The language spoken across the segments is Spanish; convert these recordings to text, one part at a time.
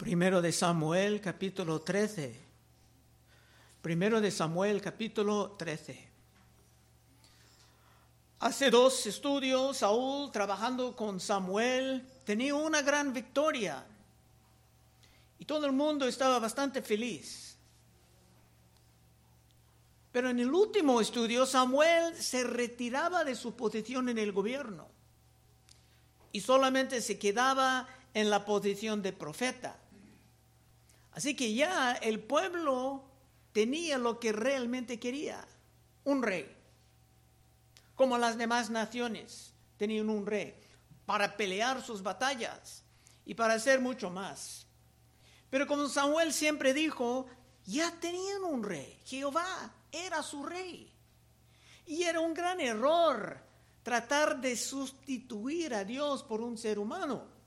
Primero de Samuel, capítulo 13. Primero de Samuel, capítulo 13. Hace dos estudios, Saúl, trabajando con Samuel, tenía una gran victoria. Y todo el mundo estaba bastante feliz. Pero en el último estudio, Samuel se retiraba de su posición en el gobierno y solamente se quedaba en la posición de profeta. Así que ya el pueblo tenía lo que realmente quería, un rey. Como las demás naciones tenían un rey para pelear sus batallas y para hacer mucho más. Pero como Samuel siempre dijo, ya tenían un rey. Jehová era su rey. Y era un gran error tratar de sustituir a Dios por un ser humano.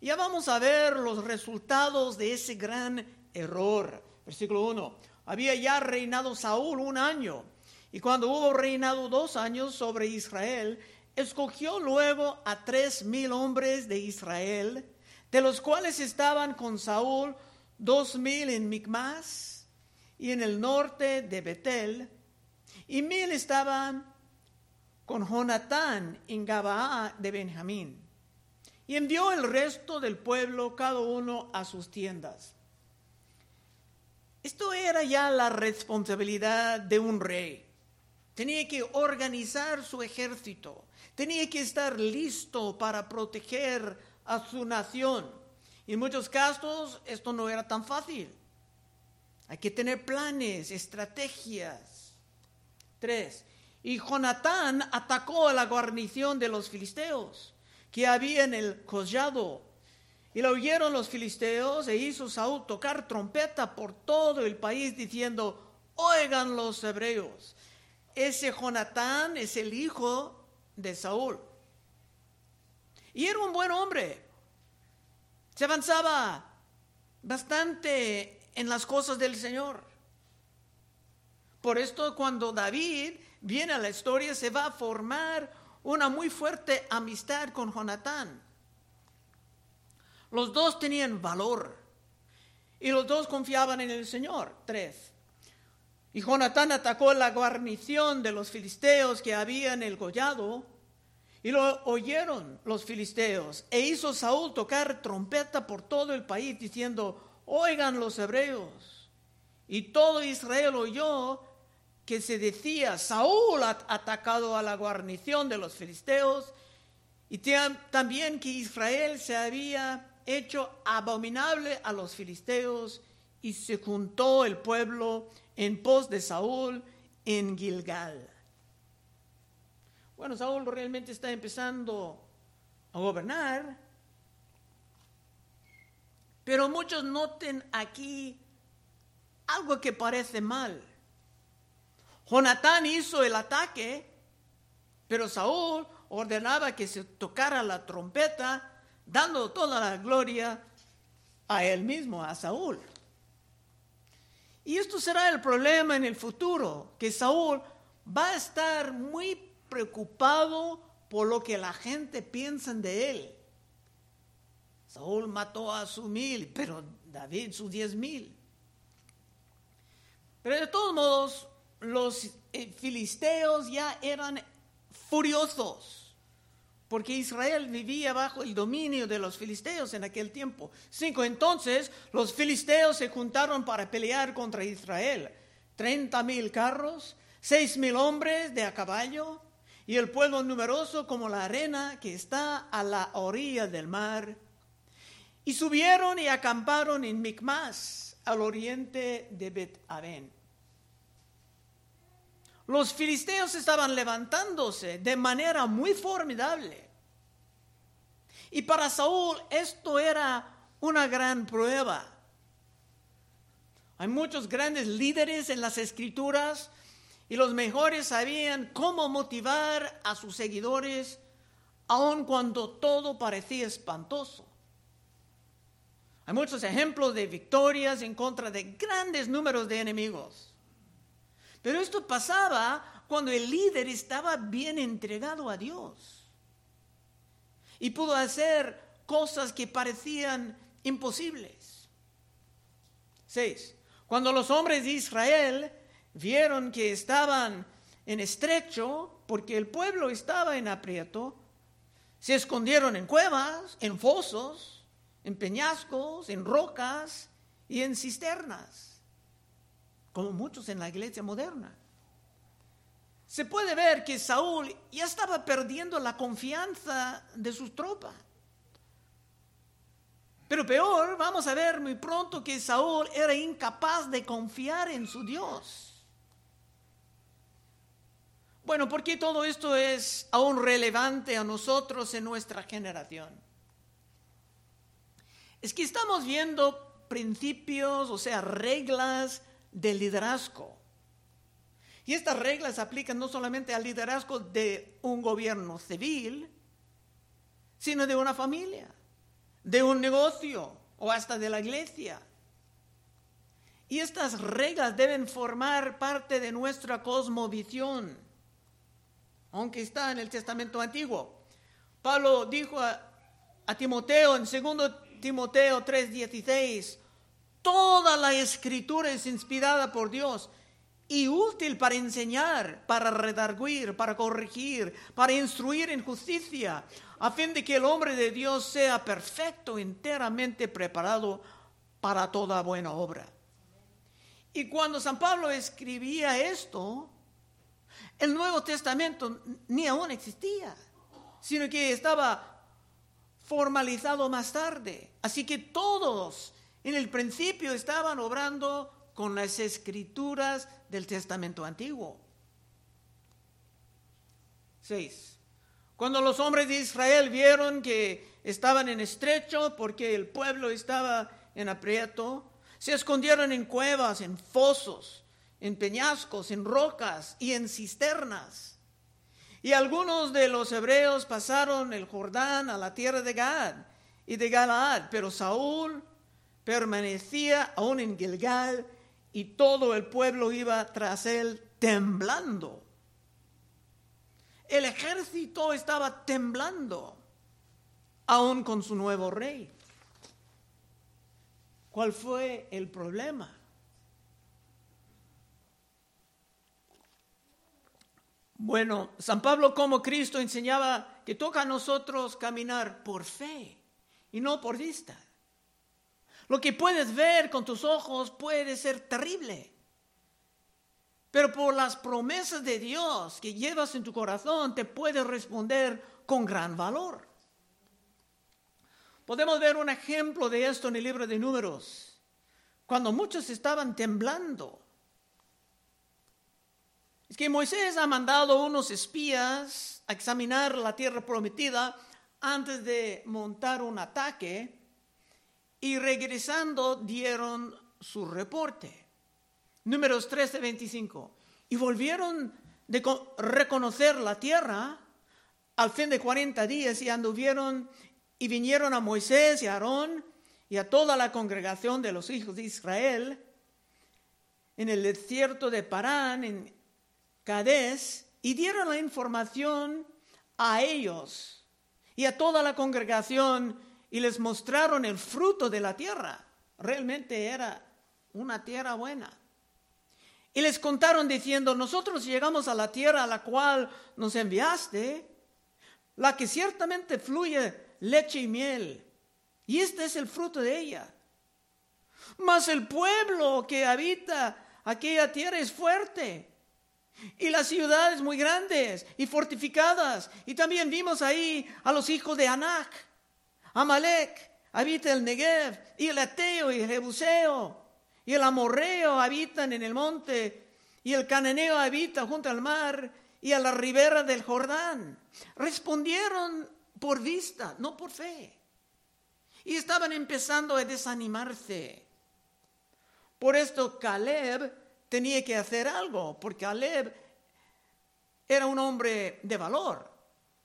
Ya vamos a ver los resultados de ese gran error. Versículo 1. Había ya reinado Saúl un año, y cuando hubo reinado dos años sobre Israel, escogió luego a tres mil hombres de Israel, de los cuales estaban con Saúl dos mil en Micmas y en el norte de Betel, y mil estaban con Jonatán en Gabaa de Benjamín. Y envió el resto del pueblo, cada uno a sus tiendas. Esto era ya la responsabilidad de un rey. Tenía que organizar su ejército, tenía que estar listo para proteger a su nación. Y en muchos casos esto no era tan fácil. Hay que tener planes, estrategias. Tres. Y Jonatán atacó a la guarnición de los filisteos que había en el collado y lo oyeron los filisteos e hizo Saúl tocar trompeta por todo el país diciendo, oigan los hebreos, ese Jonatán es el hijo de Saúl. Y era un buen hombre. Se avanzaba bastante en las cosas del Señor. Por esto cuando David viene a la historia se va a formar una muy fuerte amistad con Jonatán. Los dos tenían valor y los dos confiaban en el Señor. Tres. Y Jonatán atacó la guarnición de los filisteos que habían el gollado y lo oyeron los filisteos e hizo Saúl tocar trompeta por todo el país diciendo, oigan los hebreos. Y todo Israel oyó que se decía, Saúl ha atacado a la guarnición de los filisteos y también que Israel se había hecho abominable a los filisteos y se juntó el pueblo en pos de Saúl en Gilgal. Bueno, Saúl realmente está empezando a gobernar, pero muchos noten aquí algo que parece mal. Jonatán hizo el ataque, pero Saúl ordenaba que se tocara la trompeta dando toda la gloria a él mismo, a Saúl. Y esto será el problema en el futuro, que Saúl va a estar muy preocupado por lo que la gente piensa de él. Saúl mató a su mil, pero David sus diez mil. Pero de todos modos, los eh, filisteos ya eran furiosos porque Israel vivía bajo el dominio de los filisteos en aquel tiempo. Cinco, entonces los filisteos se juntaron para pelear contra Israel. Treinta mil carros, seis mil hombres de a caballo y el pueblo numeroso como la arena que está a la orilla del mar. Y subieron y acamparon en Micmas, al oriente de Bet-Aben. Los filisteos estaban levantándose de manera muy formidable. Y para Saúl esto era una gran prueba. Hay muchos grandes líderes en las escrituras y los mejores sabían cómo motivar a sus seguidores aun cuando todo parecía espantoso. Hay muchos ejemplos de victorias en contra de grandes números de enemigos. Pero esto pasaba cuando el líder estaba bien entregado a Dios y pudo hacer cosas que parecían imposibles. 6. Cuando los hombres de Israel vieron que estaban en estrecho, porque el pueblo estaba en aprieto, se escondieron en cuevas, en fosos, en peñascos, en rocas y en cisternas, como muchos en la iglesia moderna. Se puede ver que Saúl ya estaba perdiendo la confianza de sus tropas. Pero peor, vamos a ver muy pronto que Saúl era incapaz de confiar en su Dios. Bueno, ¿por qué todo esto es aún relevante a nosotros en nuestra generación? Es que estamos viendo principios, o sea, reglas de liderazgo. Y estas reglas aplican no solamente al liderazgo de un gobierno civil, sino de una familia, de un negocio o hasta de la iglesia. Y estas reglas deben formar parte de nuestra cosmovisión aunque está en el Testamento Antiguo. Pablo dijo a, Timoteo en 2 Timoteo 3:16, toda la escritura es inspirada por Dios y útil para enseñar, para redarguir, para corregir, para instruir en justicia, a fin de que el hombre de Dios sea perfecto, enteramente preparado para toda buena obra. Y cuando San Pablo escribía esto, el Nuevo Testamento ni aún existía, sino que estaba formalizado más tarde. Así que todos en el principio estaban obrando con las escrituras del Testamento antiguo. 6. Cuando los hombres de Israel vieron que estaban en estrecho porque el pueblo estaba en aprieto, se escondieron en cuevas, en fosos, en peñascos, en rocas y en cisternas. Y algunos de los hebreos pasaron el Jordán a la tierra de Gad y de Galaad, pero Saúl permanecía aún en Gilgal y todo el pueblo iba tras él temblando. El ejército estaba temblando, aún con su nuevo rey. ¿Cuál fue el problema? Bueno, San Pablo como Cristo enseñaba que toca a nosotros caminar por fe y no por vista. Lo que puedes ver con tus ojos puede ser terrible, pero por las promesas de Dios que llevas en tu corazón te puede responder con gran valor. Podemos ver un ejemplo de esto en el libro de números, cuando muchos estaban temblando. Es que Moisés ha mandado unos espías a examinar la tierra prometida antes de montar un ataque y regresando dieron su reporte. Números 13, 25. Y volvieron de reconocer la tierra al fin de 40 días y anduvieron y vinieron a Moisés y a Aarón y a toda la congregación de los hijos de Israel en el desierto de Parán, en, Cades y dieron la información a ellos y a toda la congregación y les mostraron el fruto de la tierra. Realmente era una tierra buena. Y les contaron diciendo, nosotros llegamos a la tierra a la cual nos enviaste, la que ciertamente fluye leche y miel, y este es el fruto de ella. Mas el pueblo que habita aquella tierra es fuerte y las ciudades muy grandes y fortificadas. Y también vimos ahí a los hijos de Anac. Amalek habita el Negev, y el Ateo y el Jebuseo, y el Amorreo habitan en el monte, y el Cananeo habita junto al mar y a la ribera del Jordán. Respondieron por vista, no por fe. Y estaban empezando a desanimarse. Por esto Caleb tenía que hacer algo, porque Caleb era un hombre de valor.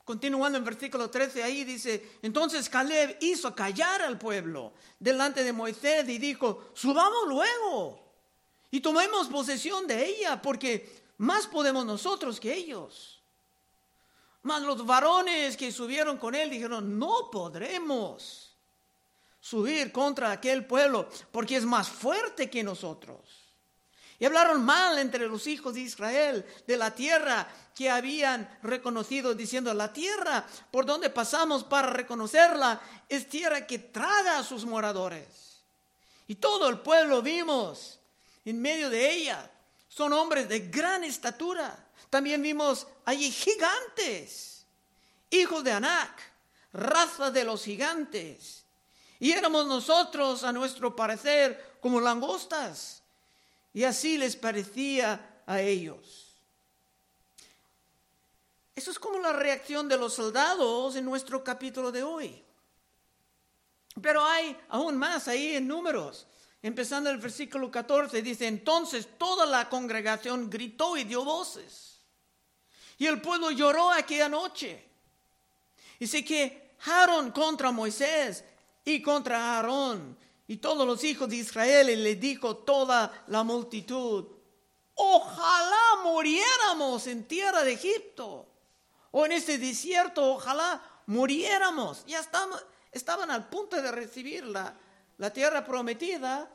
Continuando en versículo 13 ahí dice, entonces Caleb hizo callar al pueblo delante de Moisés y dijo, subamos luego y tomemos posesión de ella, porque más podemos nosotros que ellos. Mas los varones que subieron con él dijeron, no podremos subir contra aquel pueblo porque es más fuerte que nosotros. Y hablaron mal entre los hijos de Israel de la tierra que habían reconocido, diciendo, la tierra por donde pasamos para reconocerla es tierra que traga a sus moradores. Y todo el pueblo vimos en medio de ella. Son hombres de gran estatura. También vimos allí gigantes, hijos de Anac, raza de los gigantes. Y éramos nosotros, a nuestro parecer, como langostas. Y así les parecía a ellos. Eso es como la reacción de los soldados en nuestro capítulo de hoy. Pero hay aún más ahí en números. Empezando el versículo 14, dice, entonces toda la congregación gritó y dio voces. Y el pueblo lloró aquella noche. Y se quejaron contra Moisés y contra Aarón y todos los hijos de Israel y le dijo toda la multitud, ojalá muriéramos en tierra de Egipto o en este desierto, ojalá muriéramos. Ya estaban al punto de recibir la, tierra prometida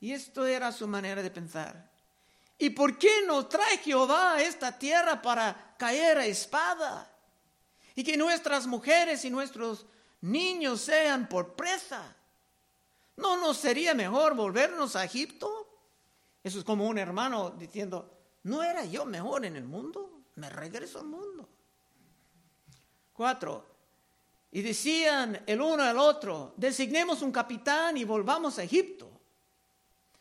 y esto era su manera de pensar. ¿Y por qué no trae Jehová a esta tierra para caer a espada? Y que nuestras mujeres y nuestros niños sean por presa. ¿No sería mejor volvernos a Egipto? Eso es como un hermano diciendo, ¿no era yo mejor en el mundo? Me regreso al mundo. Cuatro. Y decían el uno al otro, designemos un capitán y volvamos a Egipto.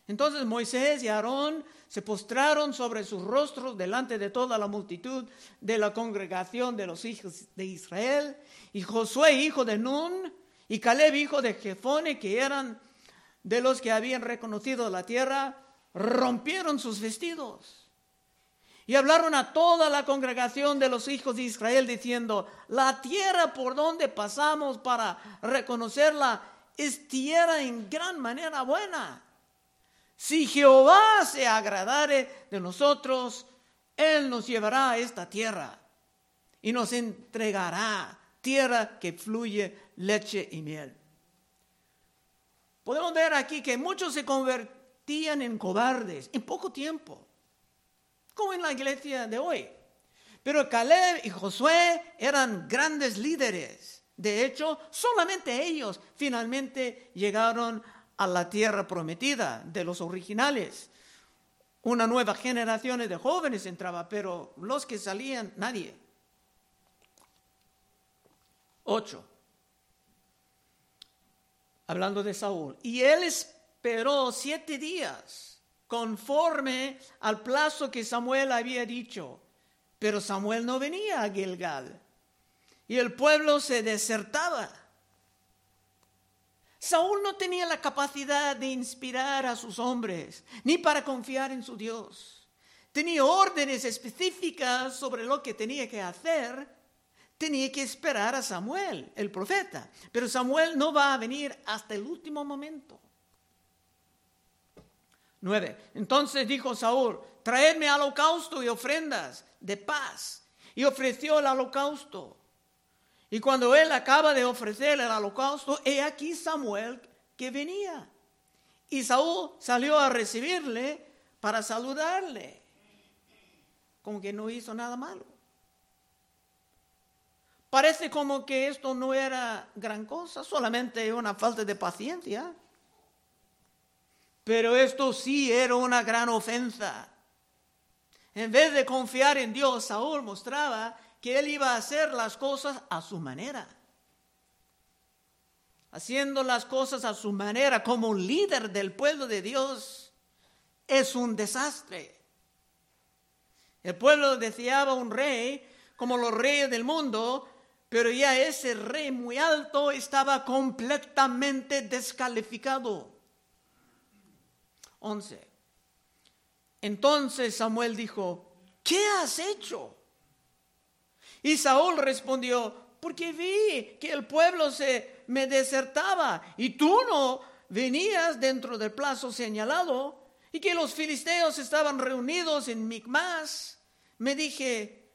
Entonces Moisés y Aarón se postraron sobre sus rostros delante de toda la multitud de la congregación de los hijos de Israel y Josué, hijo de Nun, y Caleb, hijo de Jefone, que eran de los que habían reconocido la tierra, rompieron sus vestidos. Y hablaron a toda la congregación de los hijos de Israel diciendo, la tierra por donde pasamos para reconocerla es tierra en gran manera buena. Si Jehová se agradare de nosotros, Él nos llevará a esta tierra y nos entregará tierra que fluye leche y miel. Podemos ver aquí que muchos se convertían en cobardes en poco tiempo, como en la iglesia de hoy. Pero Caleb y Josué eran grandes líderes. De hecho, solamente ellos finalmente llegaron a la tierra prometida de los originales. Una nueva generación de jóvenes entraba, pero los que salían, nadie. 8. Hablando de Saúl. Y él esperó siete días conforme al plazo que Samuel había dicho. Pero Samuel no venía a Gilgal. Y el pueblo se desertaba. Saúl no tenía la capacidad de inspirar a sus hombres, ni para confiar en su Dios. Tenía órdenes específicas sobre lo que tenía que hacer, tenía que esperar a Samuel, el profeta. Pero Samuel no va a venir hasta el último momento. 9. Entonces dijo Saúl, traedme holocausto y ofrendas de paz. Y ofreció el holocausto. Y cuando él acaba de ofrecer el holocausto, he aquí Samuel que venía. Y Saúl salió a recibirle para saludarle. Como que no hizo nada malo. Parece como que esto no era gran cosa, solamente una falta de paciencia. Pero esto sí era una gran ofensa. En vez de confiar en Dios, Saúl mostraba que él iba a hacer las cosas a su manera. Haciendo las cosas a su manera como líder del pueblo de Dios es un desastre. El pueblo deseaba un rey como los reyes del mundo, pero ya ese rey muy alto estaba completamente descalificado. 11. Entonces Samuel dijo, ¿qué has hecho? Y Saúl respondió, porque vi que el pueblo se me desertaba y tú no venías dentro del plazo señalado y que los filisteos estaban reunidos en Micmas. Me dije,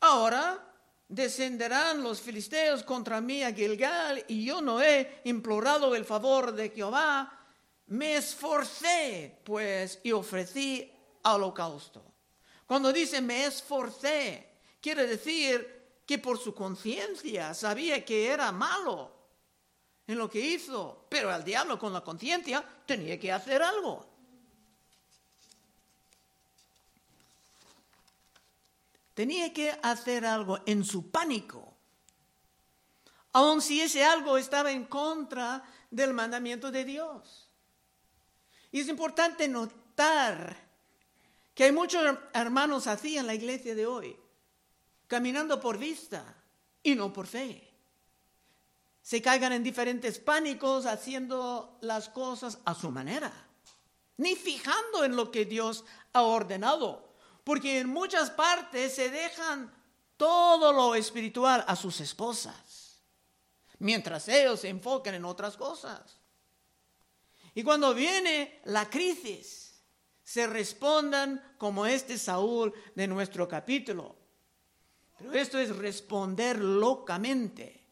ahora descenderán los filisteos contra mí a Gilgal y yo no he implorado el favor de Jehová, me esforcé pues y ofrecí holocausto. Cuando dice me esforcé, quiere decir que por su conciencia sabía que era malo en lo que hizo, pero al diablo con la conciencia tenía que hacer algo. Tenía que hacer algo en su pánico, aun si ese algo estaba en contra del mandamiento de Dios. Y es importante notar que hay muchos hermanos así en la iglesia de hoy, caminando por vista y no por fe. Se caigan en diferentes pánicos haciendo las cosas a su manera, ni fijando en lo que Dios ha ordenado porque en muchas partes se dejan todo lo espiritual a sus esposas, mientras ellos se enfocan en otras cosas. Y cuando viene la crisis, se respondan como este Saúl de nuestro capítulo. Pero esto es responder locamente.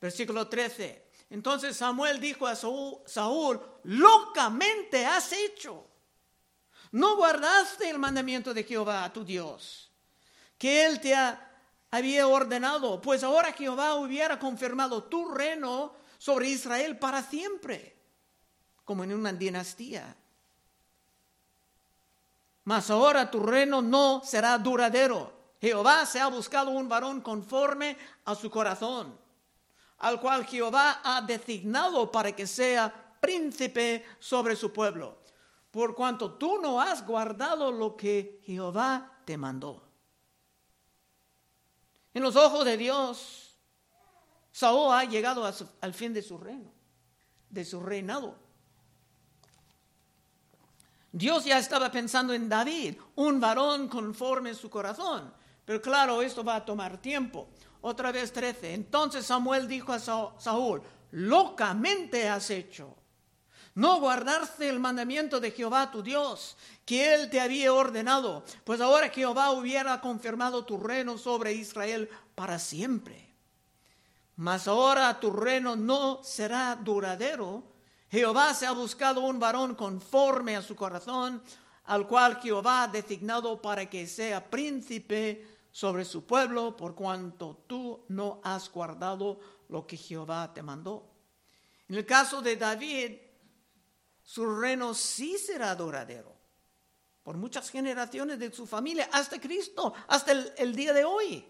Versículo 13. Entonces Samuel dijo a Saúl, Saúl, locamente has hecho no guardaste el mandamiento de Jehová, tu Dios, que Él te había ordenado, pues ahora Jehová hubiera confirmado tu reino sobre Israel para siempre, como en una dinastía. Mas ahora tu reino no será duradero. Jehová se ha buscado un varón conforme a su corazón, al cual Jehová ha designado para que sea príncipe sobre su pueblo por cuanto tú no has guardado lo que Jehová te mandó. En los ojos de Dios, Saúl ha llegado al fin de su reino, de su reinado. Dios ya estaba pensando en David, un varón conforme a su corazón. Pero claro, esto va a tomar tiempo. Otra vez 13. Entonces Samuel dijo a Saúl, locamente has hecho no guardarse el mandamiento de Jehová tu Dios, que él te había ordenado, pues ahora Jehová hubiera confirmado tu reino sobre Israel para siempre. Mas ahora tu reino no será duradero. Jehová se ha buscado un varón conforme a su corazón, al cual Jehová ha designado para que sea príncipe sobre su pueblo, por cuanto tú no has guardado lo que Jehová te mandó. En el caso de David, su reino sí será duradero por muchas generaciones de su familia, hasta Cristo, hasta el, día de hoy.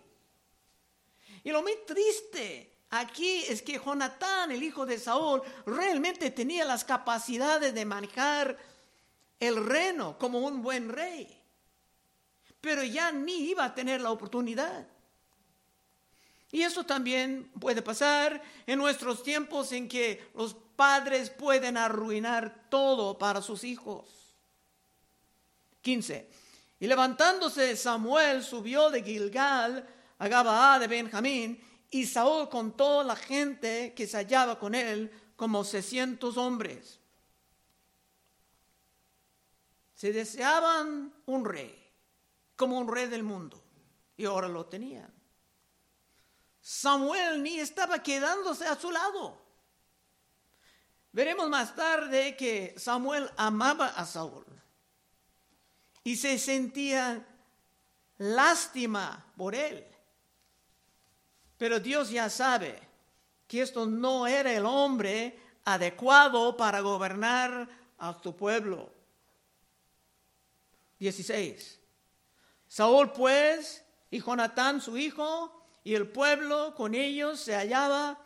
Y lo muy triste aquí es que Jonatán, el hijo de Saúl, realmente tenía las capacidades de manejar el reino como un buen rey, pero ya ni iba a tener la oportunidad. Y eso también puede pasar en nuestros tiempos en que los padres pueden arruinar todo para sus hijos. 15. Y levantándose Samuel subió de Gilgal a Gabaa de Benjamín, y Saúl contó la gente que se hallaba con él como 600 hombres. Se deseaban un rey, como un rey del mundo, y ahora lo tenían. Samuel ni estaba quedándose a su lado. Veremos más tarde que Samuel amaba a Saúl y se sentía lástima por él. Pero Dios ya sabe que esto no era el hombre adecuado para gobernar a su pueblo. 16. Saúl pues y Jonatán su hijo y el pueblo con ellos se hallaba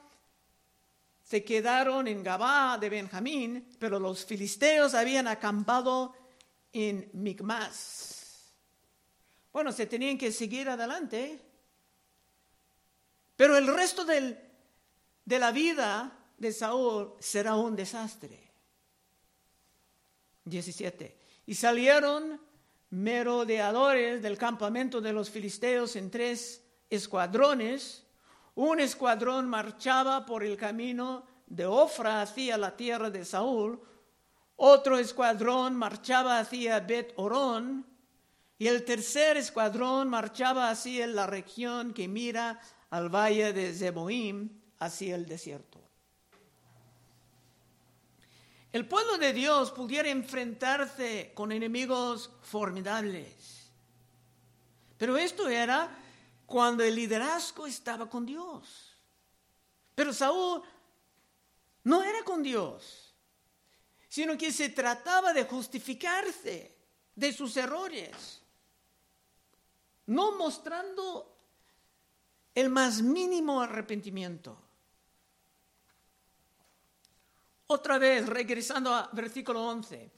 se quedaron en Gabá de Benjamín, pero los filisteos habían acampado en Micmas. Bueno, se tenían que seguir adelante, pero el resto de la vida de Saúl será un desastre. 17. Y salieron merodeadores del campamento de los filisteos en tres escuadrones un escuadrón marchaba por el camino de Ofra hacia la tierra de Saúl, otro escuadrón marchaba hacia Bet Orón Y el tercer escuadrón marchaba hacia la región que mira al valle de Zeboim, hacia el desierto. El pueblo de Dios pudiera enfrentarse con enemigos formidables. Pero esto era cuando el liderazgo estaba con Dios. Pero Saúl no era con Dios, sino que se trataba de justificarse de sus errores, no mostrando el más mínimo arrepentimiento. Otra vez, regresando a versículo 11.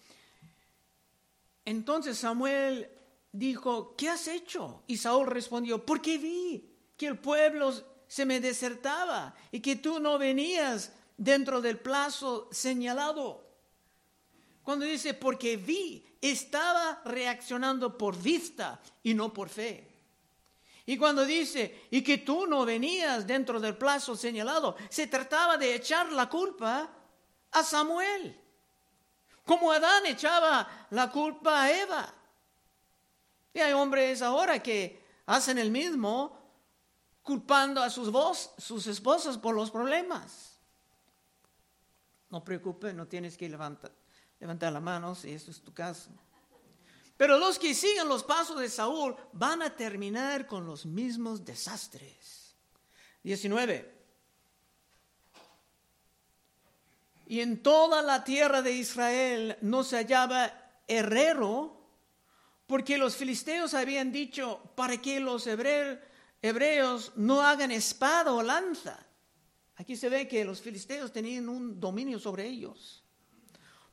Entonces Samuel dijo, ¿qué has hecho? Y Saúl respondió, porque vi que el pueblo se me desertaba y que tú no venías dentro del plazo señalado. Cuando dice, porque vi, estaba reaccionando por vista y no por fe. Y cuando dice, y que tú no venías dentro del plazo señalado, se trataba de echar la culpa a Samuel, como Adán echaba la culpa a Eva. Y hay hombres ahora que hacen el mismo, culpando a sus, vos, sus esposas por los problemas. No preocupe, no tienes que levantar, levantar la mano si eso es tu caso. Pero los que siguen los pasos de Saúl van a terminar con los mismos desastres. 19. Y en toda la tierra de Israel no se hallaba herrero, porque los filisteos habían dicho, para que los hebreos no hagan espada o lanza. Aquí se ve que los filisteos tenían un dominio sobre ellos.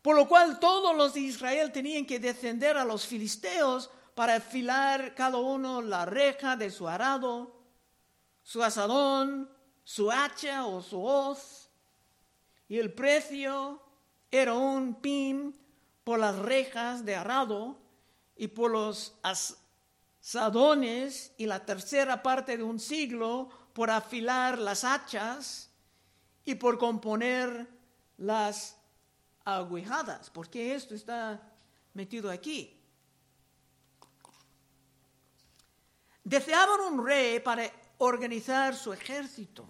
Por lo cual todos los de Israel tenían que descender a los filisteos para afilar cada uno la reja de su arado, su asadón, su hacha o su hoz y el precio era un pin por las rejas de arado y por los asadones y la tercera parte de un siglo por afilar las hachas y por componer las aguijadas. porque esto está metido aquí? Deseaban un rey para organizar su ejército.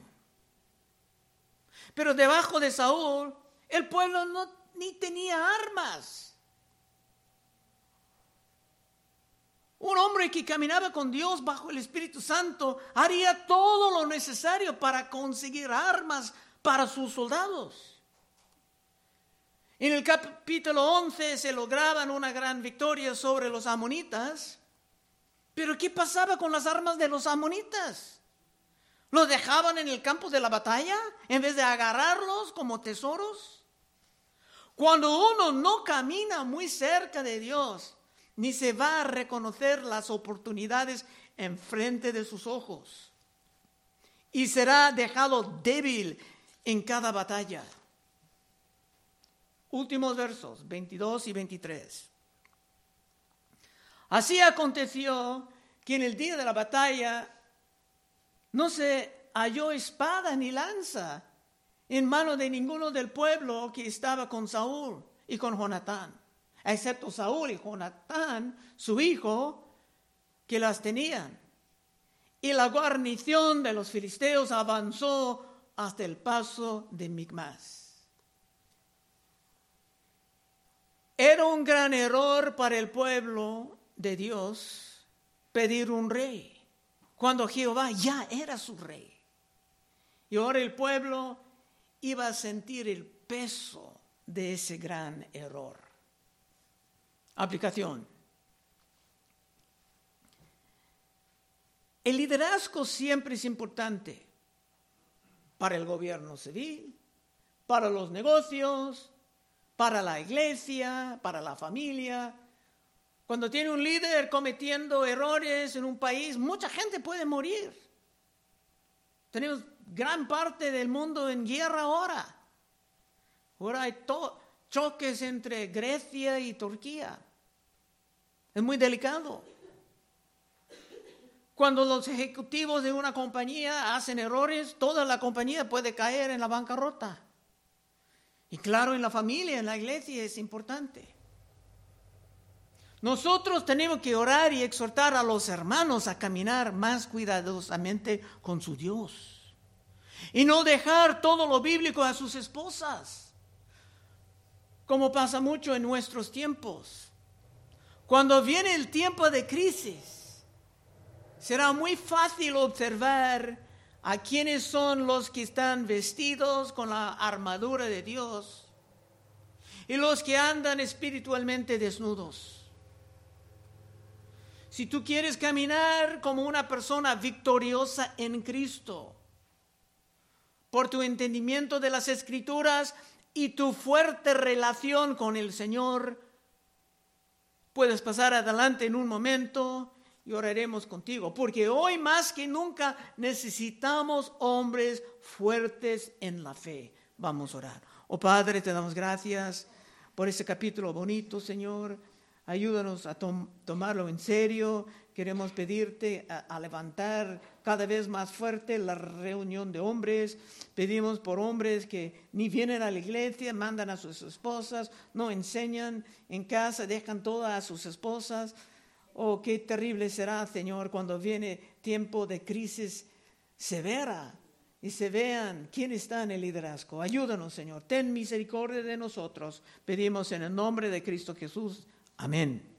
Pero debajo de Saúl, el pueblo no ni tenía armas. Un hombre que caminaba con Dios bajo el Espíritu Santo haría todo lo necesario para conseguir armas para sus soldados. En el capítulo 11 se lograban una gran victoria sobre los amonitas, pero ¿qué pasaba con las armas de los amonitas? ¿Los dejaban en el campo de la batalla en vez de agarrarlos como tesoros? Cuando uno no camina muy cerca de Dios, ni se va a reconocer las oportunidades enfrente de sus ojos. Y será dejado débil en cada batalla. Últimos versos, 22 y 23. Así aconteció que en el día de la batalla no se halló espada ni lanza en mano de ninguno del pueblo que estaba con Saúl y con Jonatán, excepto Saúl y Jonatán, su hijo, que las tenían. Y la guarnición de los filisteos avanzó hasta el paso de Migmas. Era un gran error para el pueblo de Dios pedir un rey cuando Jehová ya era su rey. Y ahora el pueblo iba a sentir el peso de ese gran error. Aplicación. El liderazgo siempre es importante para el gobierno civil, para los negocios, para la iglesia, para la familia, cuando tiene un líder cometiendo errores en un país, mucha gente puede morir. Tenemos gran parte del mundo en guerra ahora. Ahora hay choques entre Grecia y Turquía. Es muy delicado. Cuando los ejecutivos de una compañía hacen errores, toda la compañía puede caer en la bancarrota. Y claro, en la familia, en la iglesia es importante. Nosotros tenemos que orar y exhortar a los hermanos a caminar más cuidadosamente con su Dios. Y no dejar todo lo bíblico a sus esposas, como pasa mucho en nuestros tiempos. Cuando viene el tiempo de crisis, será muy fácil observar a quienes son los que están vestidos con la armadura de Dios y los que andan espiritualmente desnudos. Si tú quieres caminar como una persona victoriosa en Cristo, por tu entendimiento de las escrituras y tu fuerte relación con el Señor, puedes pasar adelante en un momento y oraremos contigo, porque hoy más que nunca necesitamos hombres fuertes en la fe. Vamos a orar. Oh Padre, te damos gracias por este capítulo bonito, Señor Ayúdanos a tomarlo en serio. Queremos pedirte a, levantar cada vez más fuerte la reunión de hombres. Pedimos por hombres que ni vienen a la iglesia, mandan a sus esposas, no enseñan en casa, dejan todas a sus esposas. Oh, qué terrible será, Señor, cuando viene tiempo de crisis severa y se vean quién está en el liderazgo. Ayúdanos, Señor. Ten misericordia de nosotros. Pedimos en el nombre de Cristo Jesús. Amén.